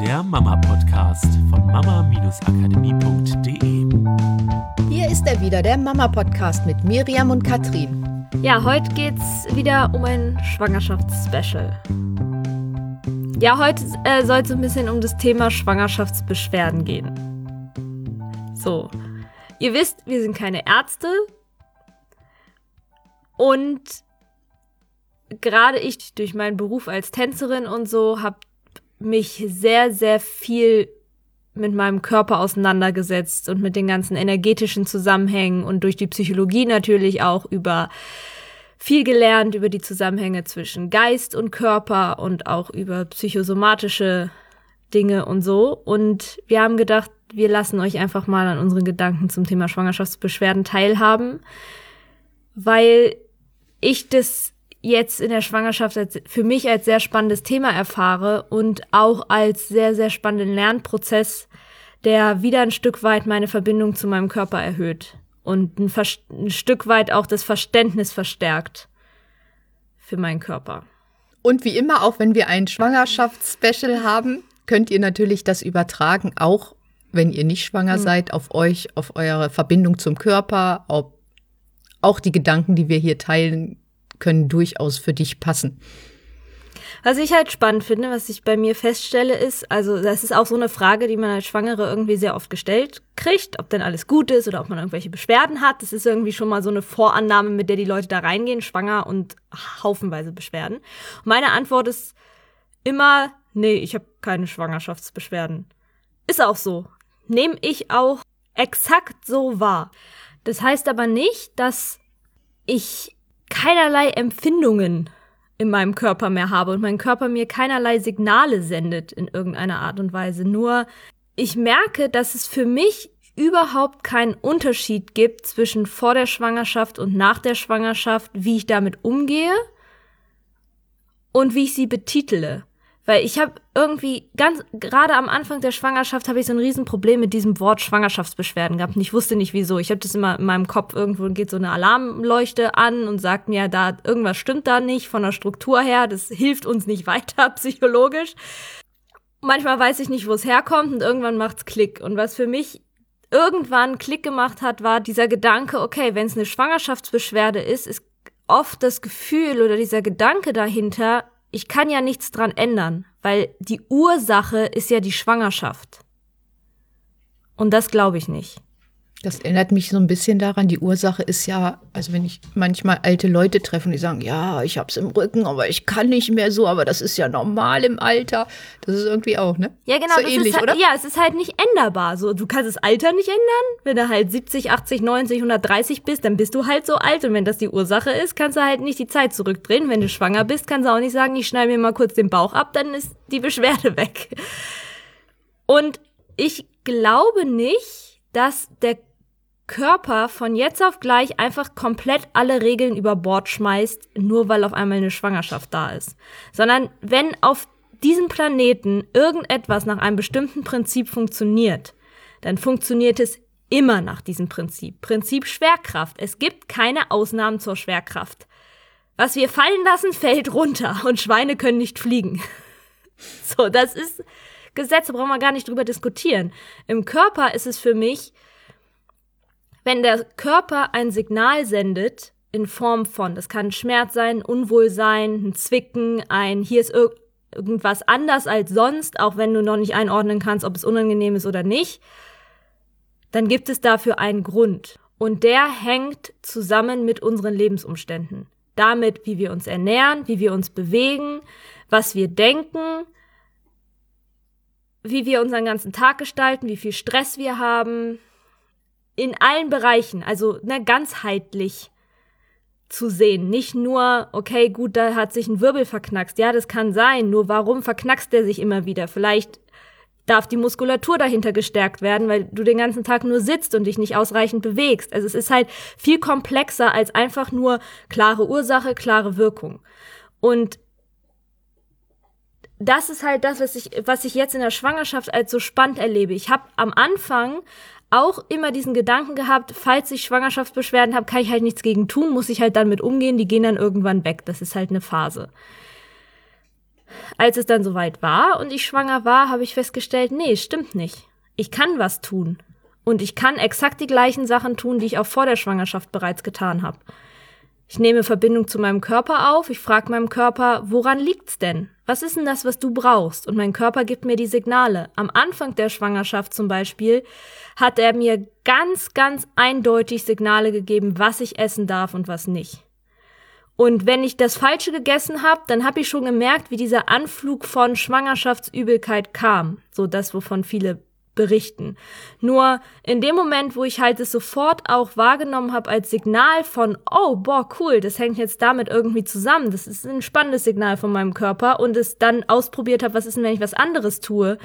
der Mama-Podcast von mama-akademie.de. Hier ist er wieder, der Mama-Podcast mit Miriam und Katrin. Ja, heute geht's wieder um ein Schwangerschaftsspecial. Ja, heute äh, soll es ein bisschen um das Thema Schwangerschaftsbeschwerden gehen. So, ihr wisst, wir sind keine Ärzte und gerade ich durch meinen Beruf als Tänzerin und so habe mich sehr, sehr viel mit meinem Körper auseinandergesetzt und mit den ganzen energetischen Zusammenhängen und durch die Psychologie natürlich auch über viel gelernt über die Zusammenhänge zwischen Geist und Körper und auch über psychosomatische Dinge und so. Und wir haben gedacht, wir lassen euch einfach mal an unseren Gedanken zum Thema Schwangerschaftsbeschwerden teilhaben, weil ich das jetzt in der Schwangerschaft als, für mich als sehr spannendes Thema erfahre und auch als sehr, sehr spannenden Lernprozess, der wieder ein Stück weit meine Verbindung zu meinem Körper erhöht und ein, ein Stück weit auch das Verständnis verstärkt für meinen Körper. Und wie immer, auch wenn wir ein Schwangerschaftsspecial haben, könnt ihr natürlich das übertragen, auch wenn ihr nicht schwanger mhm. seid, auf euch, auf eure Verbindung zum Körper, auf auch die Gedanken, die wir hier teilen, können durchaus für dich passen. Was ich halt spannend finde, was ich bei mir feststelle, ist, also das ist auch so eine Frage, die man als Schwangere irgendwie sehr oft gestellt kriegt, ob denn alles gut ist oder ob man irgendwelche Beschwerden hat. Das ist irgendwie schon mal so eine Vorannahme, mit der die Leute da reingehen, schwanger und haufenweise Beschwerden. Und meine Antwort ist immer, nee, ich habe keine Schwangerschaftsbeschwerden. Ist auch so. Nehme ich auch exakt so wahr. Das heißt aber nicht, dass ich keinerlei Empfindungen in meinem Körper mehr habe und mein Körper mir keinerlei Signale sendet in irgendeiner Art und Weise. Nur ich merke, dass es für mich überhaupt keinen Unterschied gibt zwischen vor der Schwangerschaft und nach der Schwangerschaft, wie ich damit umgehe und wie ich sie betitele. Weil ich habe irgendwie ganz, gerade am Anfang der Schwangerschaft habe ich so ein Riesenproblem mit diesem Wort Schwangerschaftsbeschwerden gehabt. Und ich wusste nicht wieso. Ich habe das immer in meinem Kopf, irgendwo geht so eine Alarmleuchte an und sagt mir, da irgendwas stimmt da nicht von der Struktur her. Das hilft uns nicht weiter psychologisch. Manchmal weiß ich nicht, wo es herkommt und irgendwann macht's Klick. Und was für mich irgendwann Klick gemacht hat, war dieser Gedanke, okay, wenn es eine Schwangerschaftsbeschwerde ist, ist oft das Gefühl oder dieser Gedanke dahinter, ich kann ja nichts dran ändern, weil die Ursache ist ja die Schwangerschaft. Und das glaube ich nicht. Das erinnert mich so ein bisschen daran, die Ursache ist ja, also wenn ich manchmal alte Leute treffe, die sagen, ja, ich hab's im Rücken, aber ich kann nicht mehr so, aber das ist ja normal im Alter. Das ist irgendwie auch, ne? Ja, genau. So ähnlich, halt, oder? Ja, es ist halt nicht änderbar. So, du kannst das Alter nicht ändern. Wenn du halt 70, 80, 90, 130 bist, dann bist du halt so alt. Und wenn das die Ursache ist, kannst du halt nicht die Zeit zurückdrehen. Wenn du schwanger bist, kannst du auch nicht sagen, ich schneide mir mal kurz den Bauch ab, dann ist die Beschwerde weg. Und ich glaube nicht, dass der Körper von jetzt auf gleich einfach komplett alle Regeln über Bord schmeißt, nur weil auf einmal eine Schwangerschaft da ist. Sondern wenn auf diesem Planeten irgendetwas nach einem bestimmten Prinzip funktioniert, dann funktioniert es immer nach diesem Prinzip. Prinzip Schwerkraft. Es gibt keine Ausnahmen zur Schwerkraft. Was wir fallen lassen, fällt runter und Schweine können nicht fliegen. So, das ist Gesetz, da brauchen wir gar nicht drüber diskutieren. Im Körper ist es für mich wenn der Körper ein Signal sendet, in Form von, das kann Schmerz sein, Unwohlsein, ein Zwicken, ein hier ist ir irgendwas anders als sonst, auch wenn du noch nicht einordnen kannst, ob es unangenehm ist oder nicht, dann gibt es dafür einen Grund. Und der hängt zusammen mit unseren Lebensumständen. Damit, wie wir uns ernähren, wie wir uns bewegen, was wir denken, wie wir unseren ganzen Tag gestalten, wie viel Stress wir haben, in allen Bereichen, also ne, ganzheitlich zu sehen. Nicht nur, okay, gut, da hat sich ein Wirbel verknackst. Ja, das kann sein. Nur warum verknackst der sich immer wieder? Vielleicht darf die Muskulatur dahinter gestärkt werden, weil du den ganzen Tag nur sitzt und dich nicht ausreichend bewegst. Also es ist halt viel komplexer als einfach nur klare Ursache, klare Wirkung. Und das ist halt das, was ich, was ich jetzt in der Schwangerschaft als so spannend erlebe. Ich habe am Anfang auch immer diesen Gedanken gehabt, falls ich Schwangerschaftsbeschwerden habe, kann ich halt nichts gegen tun, muss ich halt dann mit umgehen, die gehen dann irgendwann weg. Das ist halt eine Phase. Als es dann soweit war und ich schwanger war, habe ich festgestellt, nee, stimmt nicht. Ich kann was tun. Und ich kann exakt die gleichen Sachen tun, die ich auch vor der Schwangerschaft bereits getan habe. Ich nehme Verbindung zu meinem Körper auf, ich frage meinem Körper, woran liegt's denn? Was ist denn das, was du brauchst? Und mein Körper gibt mir die Signale. Am Anfang der Schwangerschaft zum Beispiel hat er mir ganz, ganz eindeutig Signale gegeben, was ich essen darf und was nicht. Und wenn ich das Falsche gegessen habe, dann habe ich schon gemerkt, wie dieser Anflug von Schwangerschaftsübelkeit kam. So das, wovon viele berichten. Nur in dem Moment, wo ich halt es sofort auch wahrgenommen habe als Signal von, oh, boah, cool, das hängt jetzt damit irgendwie zusammen, das ist ein spannendes Signal von meinem Körper und es dann ausprobiert habe, was ist denn, wenn ich was anderes tue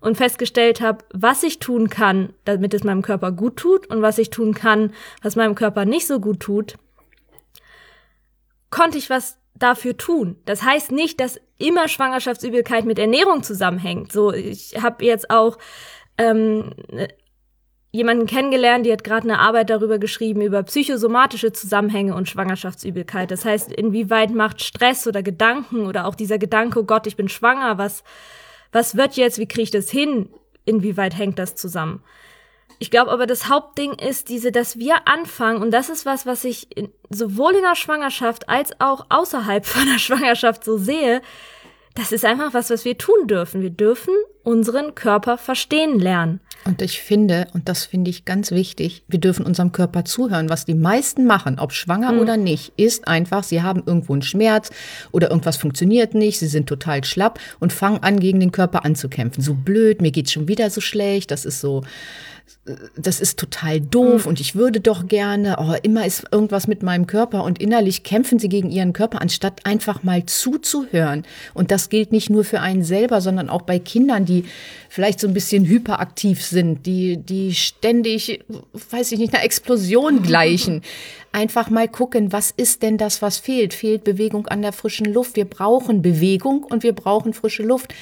und festgestellt habe, was ich tun kann, damit es meinem Körper gut tut und was ich tun kann, was meinem Körper nicht so gut tut, konnte ich was dafür tun. Das heißt nicht, dass immer Schwangerschaftsübelkeit mit Ernährung zusammenhängt. So, ich habe jetzt auch ähm, jemanden kennengelernt, die hat gerade eine Arbeit darüber geschrieben, über psychosomatische Zusammenhänge und Schwangerschaftsübelkeit. Das heißt, inwieweit macht Stress oder Gedanken oder auch dieser Gedanke, oh Gott, ich bin schwanger, was, was wird jetzt, wie kriege ich das hin, inwieweit hängt das zusammen? Ich glaube aber, das Hauptding ist diese, dass wir anfangen, und das ist was, was ich in, sowohl in der Schwangerschaft als auch außerhalb von der Schwangerschaft so sehe, das ist einfach was, was wir tun dürfen. Wir dürfen unseren Körper verstehen lernen. Und ich finde, und das finde ich ganz wichtig, wir dürfen unserem Körper zuhören. Was die meisten machen, ob schwanger mhm. oder nicht, ist einfach, sie haben irgendwo einen Schmerz oder irgendwas funktioniert nicht, sie sind total schlapp und fangen an, gegen den Körper anzukämpfen. So blöd, mir geht's schon wieder so schlecht, das ist so, das ist total doof mhm. und ich würde doch gerne, oh, immer ist irgendwas mit meinem Körper und innerlich kämpfen sie gegen ihren Körper, anstatt einfach mal zuzuhören. Und das gilt nicht nur für einen selber, sondern auch bei Kindern, die vielleicht so ein bisschen hyperaktiv sind, die, die ständig, weiß ich nicht, einer Explosion gleichen. Einfach mal gucken, was ist denn das, was fehlt? Fehlt Bewegung an der frischen Luft? Wir brauchen Bewegung und wir brauchen frische Luft.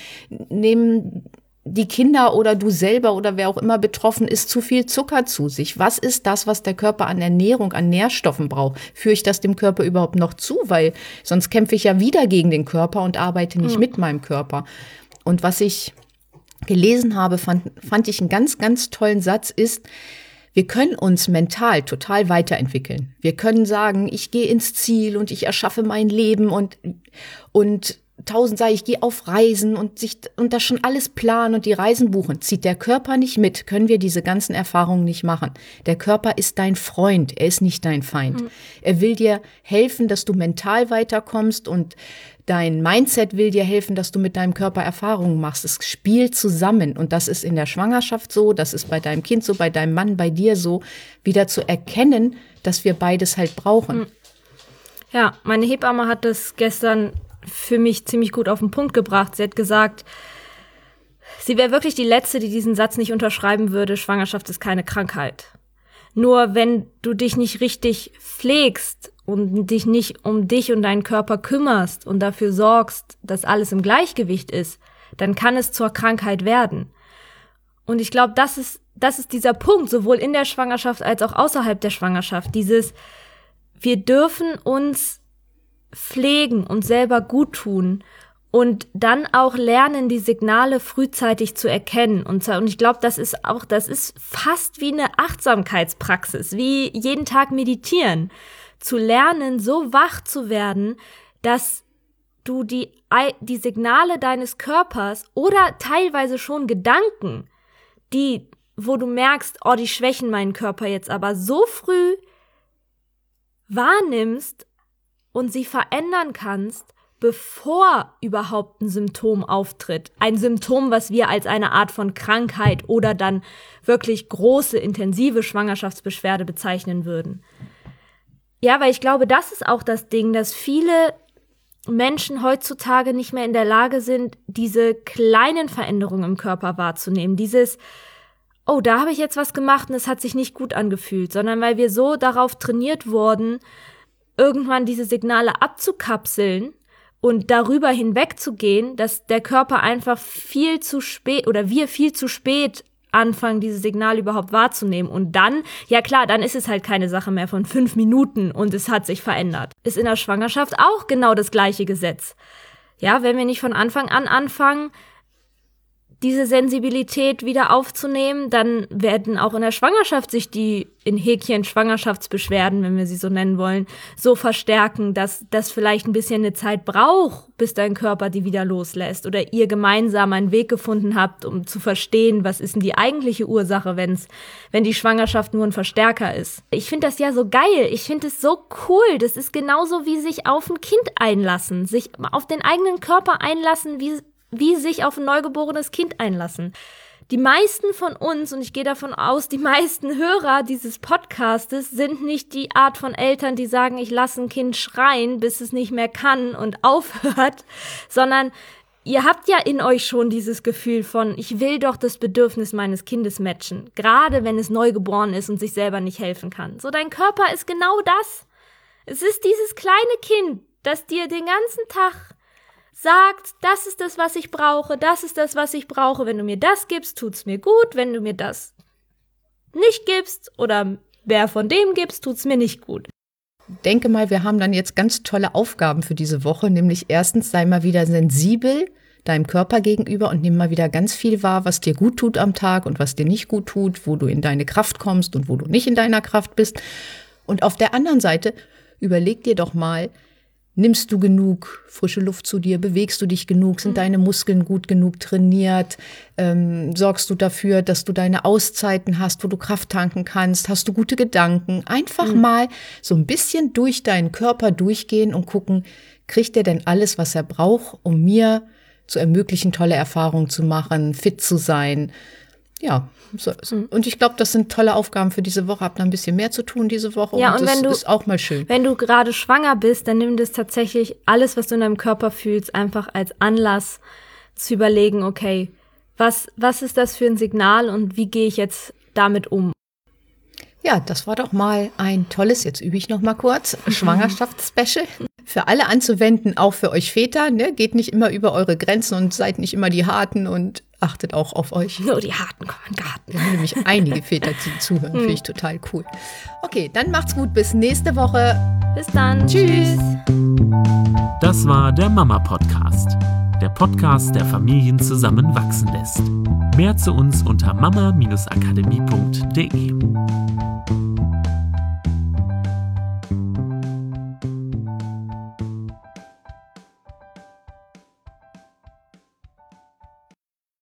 Nehmen die Kinder oder du selber oder wer auch immer betroffen ist, zu viel Zucker zu sich? Was ist das, was der Körper an Ernährung, an Nährstoffen braucht? Führe ich das dem Körper überhaupt noch zu? Weil sonst kämpfe ich ja wieder gegen den Körper und arbeite nicht mhm. mit meinem Körper. Und was ich gelesen habe, fand, fand ich einen ganz, ganz tollen Satz, ist, wir können uns mental total weiterentwickeln. Wir können sagen, ich gehe ins Ziel und ich erschaffe mein Leben und, und tausend sei, ich gehe auf Reisen und sich und das schon alles planen und die Reisen buchen. Zieht der Körper nicht mit, können wir diese ganzen Erfahrungen nicht machen. Der Körper ist dein Freund, er ist nicht dein Feind. Mhm. Er will dir helfen, dass du mental weiterkommst und dein Mindset will dir helfen, dass du mit deinem Körper Erfahrungen machst. Es spielt zusammen und das ist in der Schwangerschaft so, das ist bei deinem Kind so, bei deinem Mann, bei dir so, wieder zu erkennen, dass wir beides halt brauchen. Ja, meine Hebamme hat das gestern für mich ziemlich gut auf den Punkt gebracht. Sie hat gesagt, sie wäre wirklich die Letzte, die diesen Satz nicht unterschreiben würde, Schwangerschaft ist keine Krankheit. Nur wenn du dich nicht richtig pflegst und dich nicht um dich und deinen Körper kümmerst und dafür sorgst, dass alles im Gleichgewicht ist, dann kann es zur Krankheit werden. Und ich glaube, das ist, das ist dieser Punkt, sowohl in der Schwangerschaft als auch außerhalb der Schwangerschaft. Dieses, wir dürfen uns pflegen und selber gut tun und dann auch lernen, die Signale frühzeitig zu erkennen. Und, und ich glaube, das ist auch, das ist fast wie eine Achtsamkeitspraxis, wie jeden Tag meditieren. Zu lernen, so wach zu werden, dass du die, die Signale deines Körpers oder teilweise schon Gedanken, die, wo du merkst, oh, die schwächen meinen Körper jetzt aber so früh wahrnimmst und sie verändern kannst, bevor überhaupt ein Symptom auftritt. Ein Symptom, was wir als eine Art von Krankheit oder dann wirklich große, intensive Schwangerschaftsbeschwerde bezeichnen würden. Ja, weil ich glaube, das ist auch das Ding, dass viele Menschen heutzutage nicht mehr in der Lage sind, diese kleinen Veränderungen im Körper wahrzunehmen. Dieses, oh, da habe ich jetzt was gemacht und es hat sich nicht gut angefühlt, sondern weil wir so darauf trainiert wurden, irgendwann diese Signale abzukapseln und darüber hinwegzugehen, dass der Körper einfach viel zu spät oder wir viel zu spät anfangen, diese Signale überhaupt wahrzunehmen. Und dann, ja klar, dann ist es halt keine Sache mehr von fünf Minuten und es hat sich verändert. Ist in der Schwangerschaft auch genau das gleiche Gesetz. ja, wenn wir nicht von Anfang an anfangen, diese Sensibilität wieder aufzunehmen, dann werden auch in der Schwangerschaft sich die in Häkchen Schwangerschaftsbeschwerden, wenn wir sie so nennen wollen, so verstärken, dass das vielleicht ein bisschen eine Zeit braucht, bis dein Körper die wieder loslässt oder ihr gemeinsam einen Weg gefunden habt, um zu verstehen, was ist denn die eigentliche Ursache, wenn's, wenn die Schwangerschaft nur ein Verstärker ist. Ich finde das ja so geil. Ich finde es so cool. Das ist genauso wie sich auf ein Kind einlassen, sich auf den eigenen Körper einlassen, wie wie sich auf ein neugeborenes Kind einlassen. Die meisten von uns, und ich gehe davon aus, die meisten Hörer dieses Podcastes sind nicht die Art von Eltern, die sagen, ich lasse ein Kind schreien, bis es nicht mehr kann und aufhört, sondern ihr habt ja in euch schon dieses Gefühl von, ich will doch das Bedürfnis meines Kindes matchen, gerade wenn es neugeboren ist und sich selber nicht helfen kann. So, dein Körper ist genau das. Es ist dieses kleine Kind, das dir den ganzen Tag sagt, das ist das, was ich brauche, das ist das, was ich brauche. Wenn du mir das gibst, tut's mir gut. Wenn du mir das nicht gibst oder wer von dem gibst, tut's mir nicht gut. Denke mal, wir haben dann jetzt ganz tolle Aufgaben für diese Woche, nämlich erstens sei mal wieder sensibel deinem Körper gegenüber und nimm mal wieder ganz viel wahr, was dir gut tut am Tag und was dir nicht gut tut, wo du in deine Kraft kommst und wo du nicht in deiner Kraft bist. Und auf der anderen Seite überleg dir doch mal, Nimmst du genug frische Luft zu dir? Bewegst du dich genug? Sind mhm. deine Muskeln gut genug trainiert? Ähm, sorgst du dafür, dass du deine Auszeiten hast, wo du Kraft tanken kannst? Hast du gute Gedanken? Einfach mhm. mal so ein bisschen durch deinen Körper durchgehen und gucken, kriegt er denn alles, was er braucht, um mir zu ermöglichen, tolle Erfahrungen zu machen, fit zu sein? Ja, so, mhm. und ich glaube, das sind tolle Aufgaben für diese Woche. Habt da ein bisschen mehr zu tun diese Woche. Ja, und, und das wenn du, ist auch mal schön. Wenn du gerade schwanger bist, dann nimm das tatsächlich alles, was du in deinem Körper fühlst, einfach als Anlass zu überlegen, okay, was, was ist das für ein Signal und wie gehe ich jetzt damit um? Ja, das war doch mal ein tolles, jetzt übe ich noch mal kurz, Schwangerschaftsspecial. Für alle anzuwenden, auch für euch Väter. Ne? Geht nicht immer über eure Grenzen und seid nicht immer die Harten und achtet auch auf euch. Nur die Harten kommen in den Garten. Wir haben nämlich einige Väter, die zuhören. Finde ich total cool. Okay, dann macht's gut. Bis nächste Woche. Bis dann. Tschüss. Das war der Mama Podcast. Der Podcast, der Familien zusammenwachsen lässt. Mehr zu uns unter mama-akademie.de.